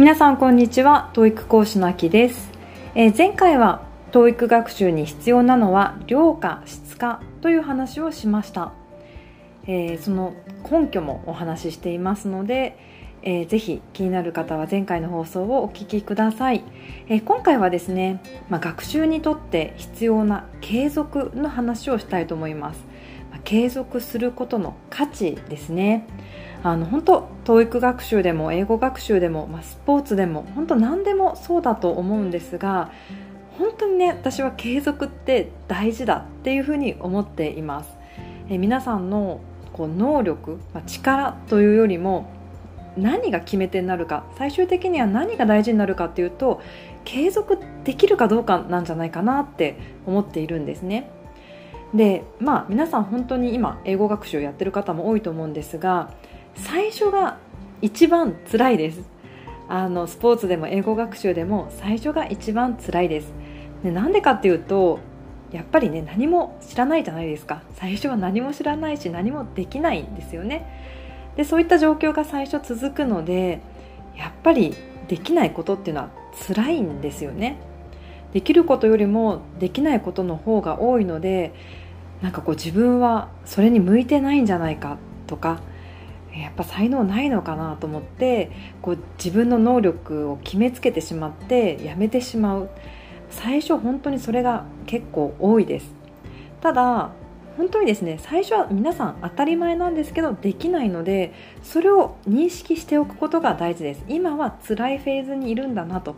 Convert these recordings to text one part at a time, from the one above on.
皆さんこんにちは。TOEIC 講師のあきです、えー、前回は TOEIC 学習に必要なのは量か質かという話をしました、えー、その根拠もお話ししていますので、えー、ぜひ気になる方は前回の放送をお聞きください、えー、今回はですね、まあ、学習にとって必要な継続の話をしたいと思います、継続することの価値ですねあの本当 TOEIC 学習でも英語学習でも、まあ、スポーツでも本当何でもそうだと思うんですが本当にね私は継続って大事だっていうふうに思っています。え皆さんのこう能力、まあ、力というよりも何が決め手になるか最終的には何が大事になるかっていうと継続できるかどうかなんじゃないかなって思っているんですね。でまあ皆さん本当に今英語学習をやってる方も多いと思うんですが最初が一番辛いです。あのスポーツでも英語学習でも最初が一番辛いです。でなんでかっていうとやっぱりね何も知らないじゃないですか。最初は何も知らないし何もできないんですよね。でそういった状況が最初続くのでやっぱりできないことっていうのは辛いんですよね。できることよりもできないことの方が多いのでなんかこう自分はそれに向いてないんじゃないかとかやっぱ才能ないのかなと思ってこう自分の能力を決めつけてしまってやめてしまう。最初本当にそれが結構多いです。ただ本当にですね最初は皆さん当たり前なんですけどできないのでそれを認識しておくことが大事です。今は辛いフェーズにいるんだなと。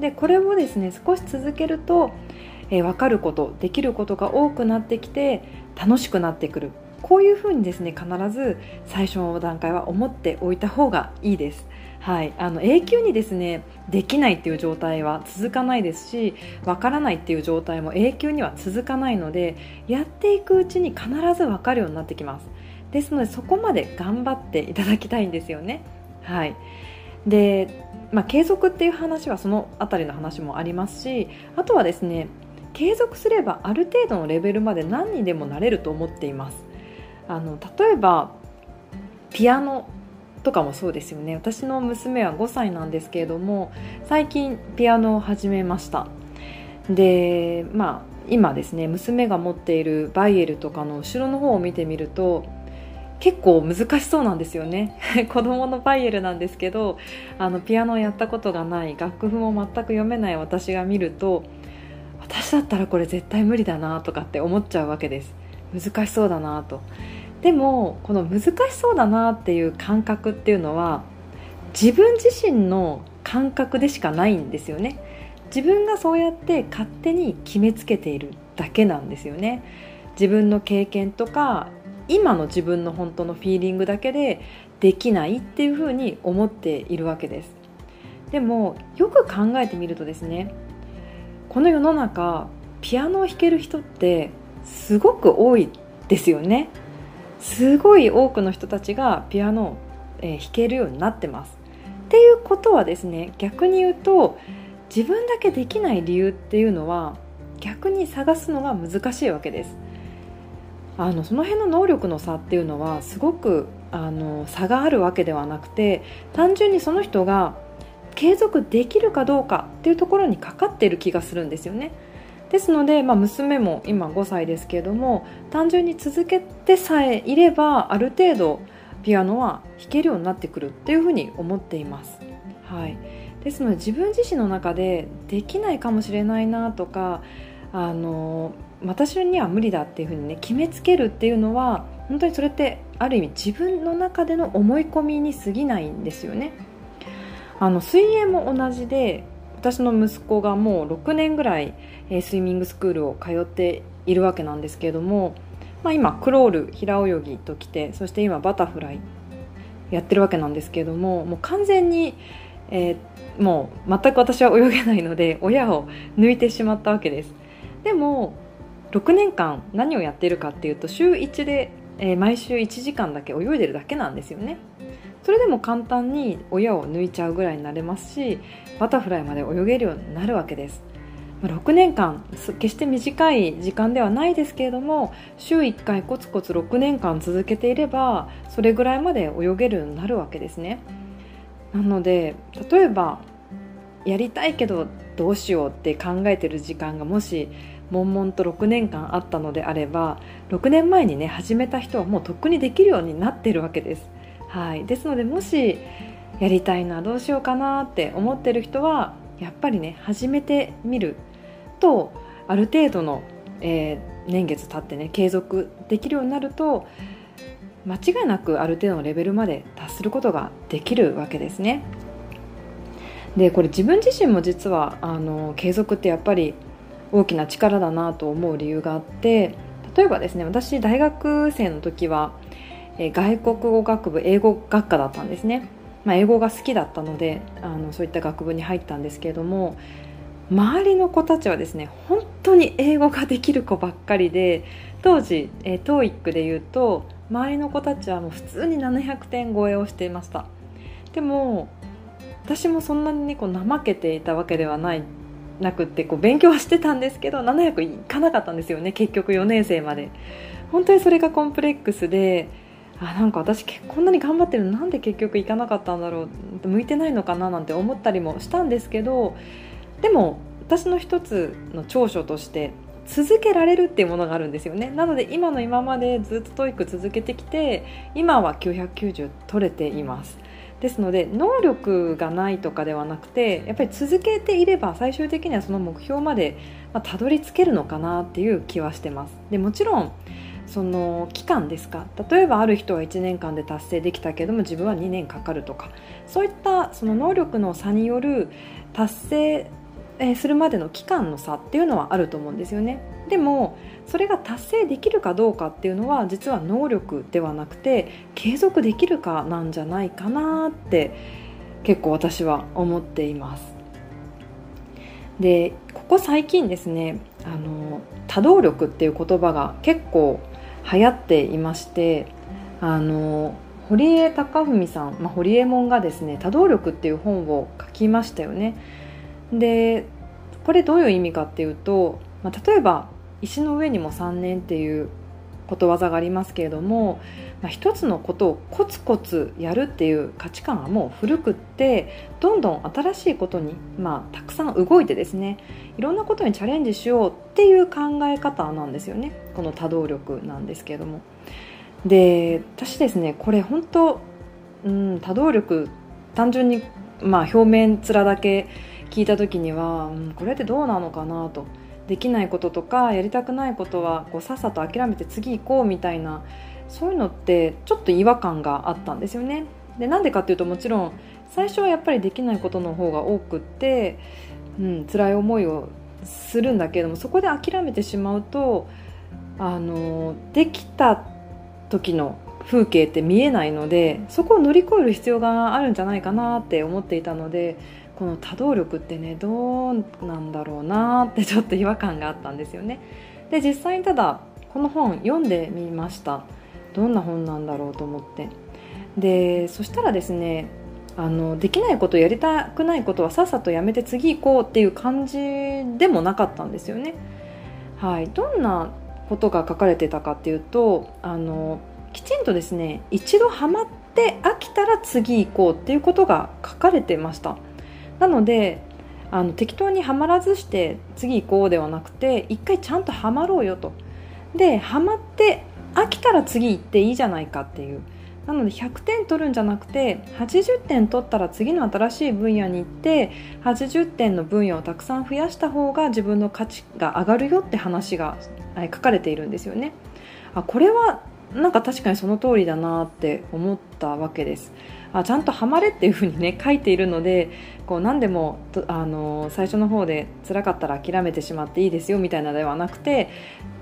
でこれをですね少し続けると、えー、分かることできることが多くなってきて楽しくなってくる。こういうふうにですね必ず最初の段階は思っておいた方がいいです。はい、あの永久にですねできないっていう状態は続かないですしわからないっていう状態も永久には続かないのでやっていくうちに必ずわかるようになってきます。ですのでそこまで頑張っていただきたいんですよね。はい。で、まあ、継続っていう話はその辺りの話もありますしあとはですね継続すればある程度のレベルまで何にでもなれると思っています。あの例えばピアノとかもそうですよね。私の娘は5歳なんですけれども最近ピアノを始めました。でまあ今ですね娘が持っているバイエルとかの後ろの方を見てみると結構難しそうなんですよね。子供のバイエルなんですけどあのピアノをやったことがない楽譜も全く読めない私が見ると私だったらこれ絶対無理だなとかって思っちゃうわけです。難しそうだなと。でもこの難しそうだなっていう感覚っていうのは自分自身の感覚でしかないんですよね。自分がそうやって勝手に決めつけているだけなんですよね。自分の経験とか今の自分の本当のフィーリングだけでできないっていうふうに思っているわけです。でもよく考えてみるとですねこの世の中ピアノを弾ける人ってすごく多いですよねすごい多くの人たちがピアノを、え、弾けるようになってます。っていうことはですね逆に言うと自分だけできない理由っていうのは逆に探すのが難しいわけです。あのその辺の能力の差っていうのはすごくあの差があるわけではなくて単純にその人が継続できるかどうかっていうところにかかっている気がするんですよね。ですので、まあ、娘も今5歳ですけれども単純に続けてさえいればある程度ピアノは弾けるようになってくるっていうふうに思っています。はい、ですので自分自身の中でできないかもしれないなとかあの私には無理だっていうふうにね決めつけるっていうのは本当にそれってある意味自分の中での思い込みに過ぎないんですよね。あの水泳も同じで私の息子がもう6年ぐらい、え、スイミングスクールを通っているわけなんですけれども、まあ、今クロール平泳ぎときてそして今バタフライやってるわけなんですけれどももう完全に、えー、もう全く私は泳げないので親を抜いてしまったわけです。でも6年間何をやってるかっていうと週1で、えー、毎週1時間だけ泳いでるだけなんですよね。それでも簡単に親を抜いちゃうぐらいになれますしバタフライまで泳げるようになるわけです6年間決して短い時間ではないですけれども週1回コツコツ6年間続けていればそれぐらいまで泳げるようになるわけですねなので例えばやりたいけどどうしようって考えてる時間がもし悶々と6年間あったのであれば6年前にね始めた人はもうとっくにできるようになってるわけです。はい、ですのでもしやりたいなどうしようかなって思ってる人はやっぱりね始めてみるとある程度の、えー、年月経ってね継続できるようになると間違いなくある程度のレベルまで達することができるわけですね。でこれ自分自身も実はあの継続ってやっぱり大きな力だなと思う理由があって例えばですね私大学生の時は、え外国語学部英語学科だったんですね、まあ、英語が好きだったのであのそういった学部に入ったんですけれども周りの子たちはですね本当に英語ができる子ばっかりで当時、え TOEIC で言うと周りの子たちはもう普通に700点超えをしていました。でも私もそんなにこう怠けていたわけではないなくってこう勉強はしてたんですけど700いかなかったんですよね結局4年生まで。本当にそれがコンプレックスであなんか私こんなに頑張ってるのなんで結局行かなかったんだろう向いてないのかななんて思ったりもしたんですけどでも私の一つの長所として続けられるっていうものがあるんですよね。なので今の今までずっと TOEIC 続けてきて今は990取れています。ですので能力がないとかではなくてやっぱり続けていれば最終的にはその目標までたどり着けるのかなっていう気はしてます。でもちろんその期間ですか？例えばある人は1年間で達成できたけども自分は2年かかるとか。そういったその能力の差による達成するまでの期間の差っていうのはあると思うんですよね。でもそれが達成できるかどうかっていうのは実は能力ではなくて継続できるかなんじゃないかなって結構私は思っています。でここ最近ですねあの多動力っていう言葉が結構流行っていましてあの堀江貴文さん、まあ、堀江門がですね多動力っていう本を書きましたよね。でこれどういう意味かっていうと、まあ、例えば石の上にも3年っていうことわざがありますけれども、まあ、一つのことをコツコツやるっていう価値観はもう古くってどんどん新しいことに、まあ、たくさん動いてですねいろんなことにチャレンジしようっていう考え方なんですよね。この多動力なんですけれども。で私ですねこれ本当、うん、多動力単純にまあ表面面だけ聞いた時には、うん、これってどうなのかなと。できないこととかやりたくないことはこうさっさと諦めて次行こうみたいなそういうのってちょっと違和感があったんですよね。でなんでかっていうともちろん最初はやっぱりできないことの方が多くって、うん、辛い思いをするんだけれどもそこで諦めてしまうとあのできた時の風景って見えないのでそこを乗り越える必要があるんじゃないかなって思っていたのでこの多動力ってねどうなんだろうなって ちょっと違和感があったんですよね。で実際にただこの本読んでみました。どんな本なんだろうと思って。でそしたらですねあのできないことやりたくないことはさっさとやめて次行こうっていう感じでもなかったんですよね。はい。どんなことが書かれてたかっていうとあのきちんとですね一度ハマって飽きたら次行こうっていうことが書かれてました。なのであの適当にはまらずして次行こうではなくて一回ちゃんとはまろうよと。ではまって飽きたら次行っていいじゃないかっていう。なので100点取るんじゃなくて80点取ったら次の新しい分野に行って80点の分野をたくさん増やした方が自分の価値が上がるよって話が書かれているんですよね。あこれはなんか確かにその通りだなって思ったわけです。あちゃんとハマれっていうふうにね 書いているのでこう何でもあの最初の方で辛かったら諦めてしまっていいですよみたいなではなくて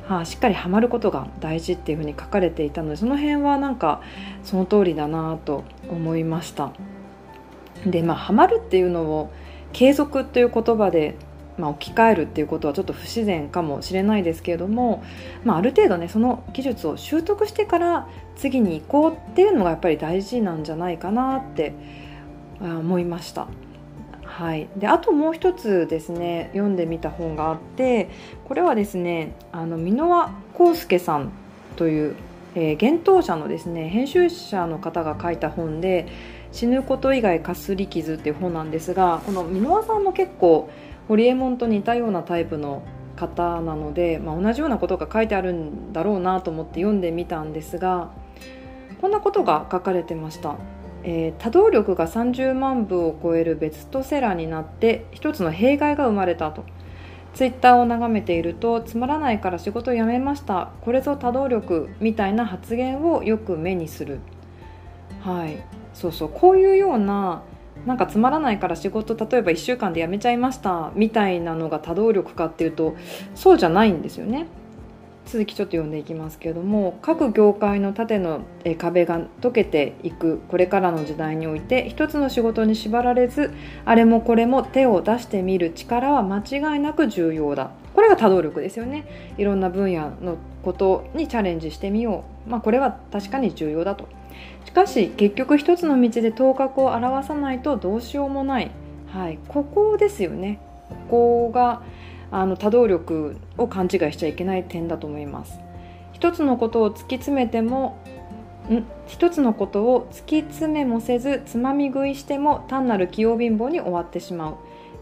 はあ、しっかりハマることが大事っていうふうに書かれていたのでその辺はなんかその通りだなと思いました。でまあハマるっていうのを継続という言葉でまあ、置き換えるっていうことはちょっと不自然かもしれないですけれども、まあ、ある程度ねその技術を習得してから次に行こうっていうのがやっぱり大事なんじゃないかなって思いました。はい、であともう一つですね読んでみた本があってこれはですねあの箕輪康介さんというえー、幻冬者のですね編集者の方が書いた本で「死ぬこと以外かすり傷」っていう本なんですがこの箕輪さんも結構ホリエモンと似たようなタイプの方なので、まあ、同じようなことが書いてあるんだろうなと思って読んでみたんですがこんなことが書かれてました。えー、多動力が30万部を超えるベストセラーになって一つの弊害が生まれたと。ツイッターを眺めているとつまらないから仕事辞めました。これぞ多動力みたいな発言をよく目にする。はい。そうそう。こういうようななんかつまらないから仕事例えば1週間で辞めちゃいましたみたいなのが多動力かっていうとそうじゃないんですよね。続きちょっと読んでいきますけれども各業界の縦の壁が解けていくこれからの時代において一つの仕事に縛られずあれもこれも手を出してみる力は間違いなく重要だ。これが多動力ですよね。いろんな分野のことにチャレンジしてみよう、まあ、これは確かに重要だと。しかし結局一つの道で頭角を現さないとどうしようもない、はい、ここですよね。ここがあの多動力を勘違いしちゃいけない点だと思います。一つのことを突き詰めてもん？一つのことを突き詰めもせずつまみ食いしても単なる器用貧乏に終わってしまう。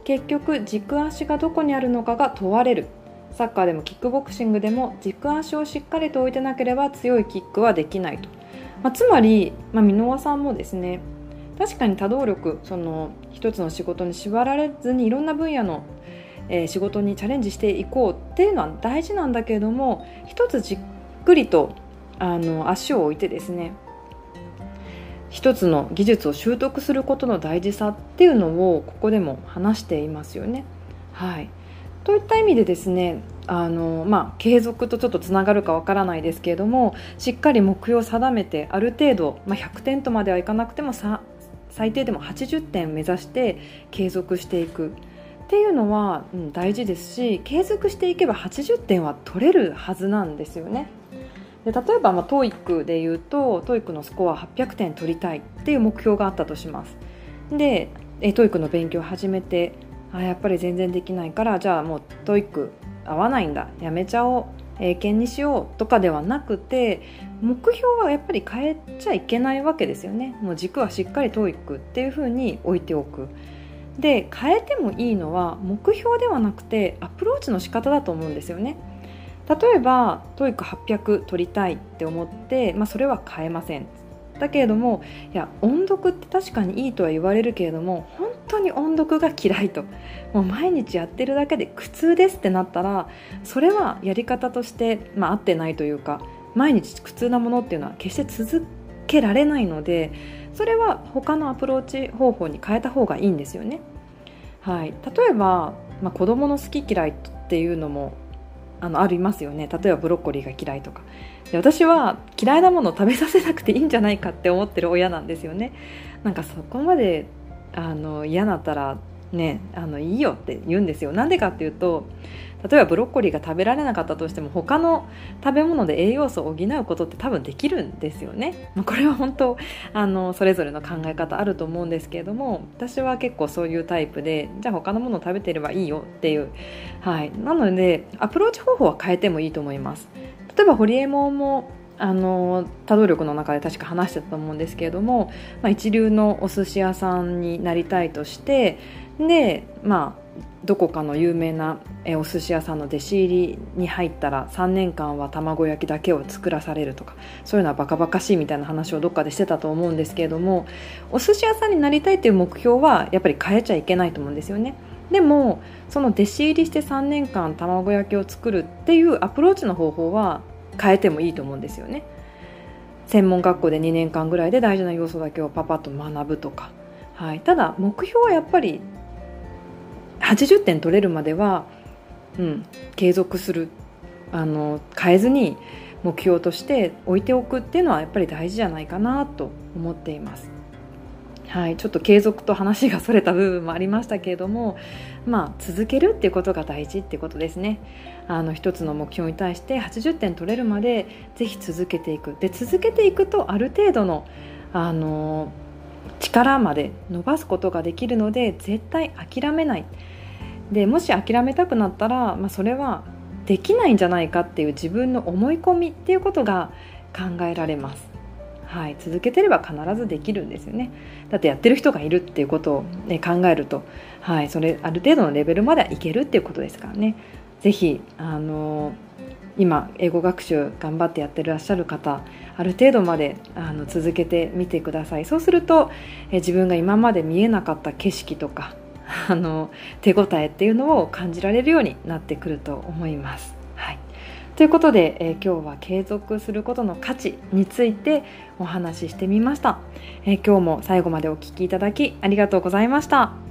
結局軸足がどこにあるのかが問われる。サッカーでもキックボクシングでも軸足をしっかりと置いてなければ強いキックはできないと、まあ、つまり、まあ、箕輪さんもですね確かに多動力その一つの仕事に縛られずにいろんな分野のえー、仕事にチャレンジしていこうっていうのは大事なんだけれども一つじっくりとあの足を置いてですね一つの技術を習得することの大事さっていうのをここでも話していますよね。はい、といった意味でですねあの、まあ、継続とちょっとつながるかわからないですけれどもしっかり目標を定めてある程度、まあ、100点とまではいかなくても最低でも80点目指して継続していくっていうのは、うん、大事ですし継続していけば80点は取れるはずなんですよね。で例えば、まあ、TOEIC で言うと TOEIC のスコア800点取りたいっていう目標があったとします。で TOEIC の勉強を始めてあやっぱり全然できないからじゃあもう TOEIC 合わないんだ。やめちゃおう。英検にしよう。とかではなくて目標はやっぱり変えちゃいけないわけですよね。もう軸はしっかり TOEIC っていうふうに置いておく。で変えてもいいのは目標ではなくてアプローチの仕方だと思うんですよね。例えば TOEIC800 取りたいって思って、まあ、それは変えません。だけれどもいや音読って確かにいいとは言われるけれども本当に音読が嫌いと。もう毎日やってるだけで苦痛ですってなったらそれはやり方として、まあ、合ってないというか毎日苦痛なものっていうのは決して続けられないのでそれは他のアプローチ方法に変えた方がいいんですよね。はい、例えば、まあ、子供の好き嫌いっていうのもあのありますよね。例えばブロッコリーが嫌いとか。で私は嫌いなものを食べさせなくていいんじゃないかって思ってる親なんですよね。なんかそこまであの嫌だったらねあのいいよって言うんですよ。なんでかっていうと例えばブロッコリーが食べられなかったとしても他の食べ物で栄養素を補うことって多分できるんですよね、まあ、これは本当あのそれぞれの考え方あると思うんですけれども私は結構そういうタイプでじゃあ他のものを食べてればいいよっていう。はい。なのでアプローチ方法は変えてもいいと思います。例えばホリエモンもあの多動力の中で確か話してたと思うんですけれども、まあ、一流のお寿司屋さんになりたいとしてでまあどこかの有名なお寿司屋さんの弟子入りに入ったら3年間は卵焼きだけを作らされるとかそういうのはバカバカしいみたいな話をどっかでしてたと思うんですけれどもお寿司屋さんになりたいっていう目標はやっぱり変えちゃいけないと思うんですよね。でもその弟子入りして3年間卵焼きを作るっていうアプローチの方法は変えてもいいと思うんですよね。専門学校で2年間ぐらいで大事な要素だけをパパッと学ぶとか、はい、ただ目標はやっぱり80点取れるまでは、うん、継続するあの変えずに目標として置いておくっていうのはやっぱり大事じゃないかなと思っています。はい、ちょっと継続と話がそれた部分もありましたけれども、まあ、続けるっていうことが大事ってことですね。あの一つの目標に対して80点取れるまでぜひ続けていく。で続けていくとある程度のあの力まで伸ばすことができるので絶対諦めない。でもし諦めたくなったら、まあ、それはできないんじゃないかっていう自分の思い込みっていうことが考えられます。はい、続けてれば必ずできるんですよね。だってやってる人がいるっていうことを、ね、考えると、はい、それある程度のレベルまではいけるっていうことですからね。是非あの今英語学習頑張ってやってらっしゃる方ある程度まであの続けてみてください。そうするとえ自分が今まで見えなかった景色とかあの手応えっていうのを感じられるようになってくると思います。ということで、えー、今日は継続することの価値についてお話ししてみました、えー、今日も最後までお聴きいただきありがとうございました。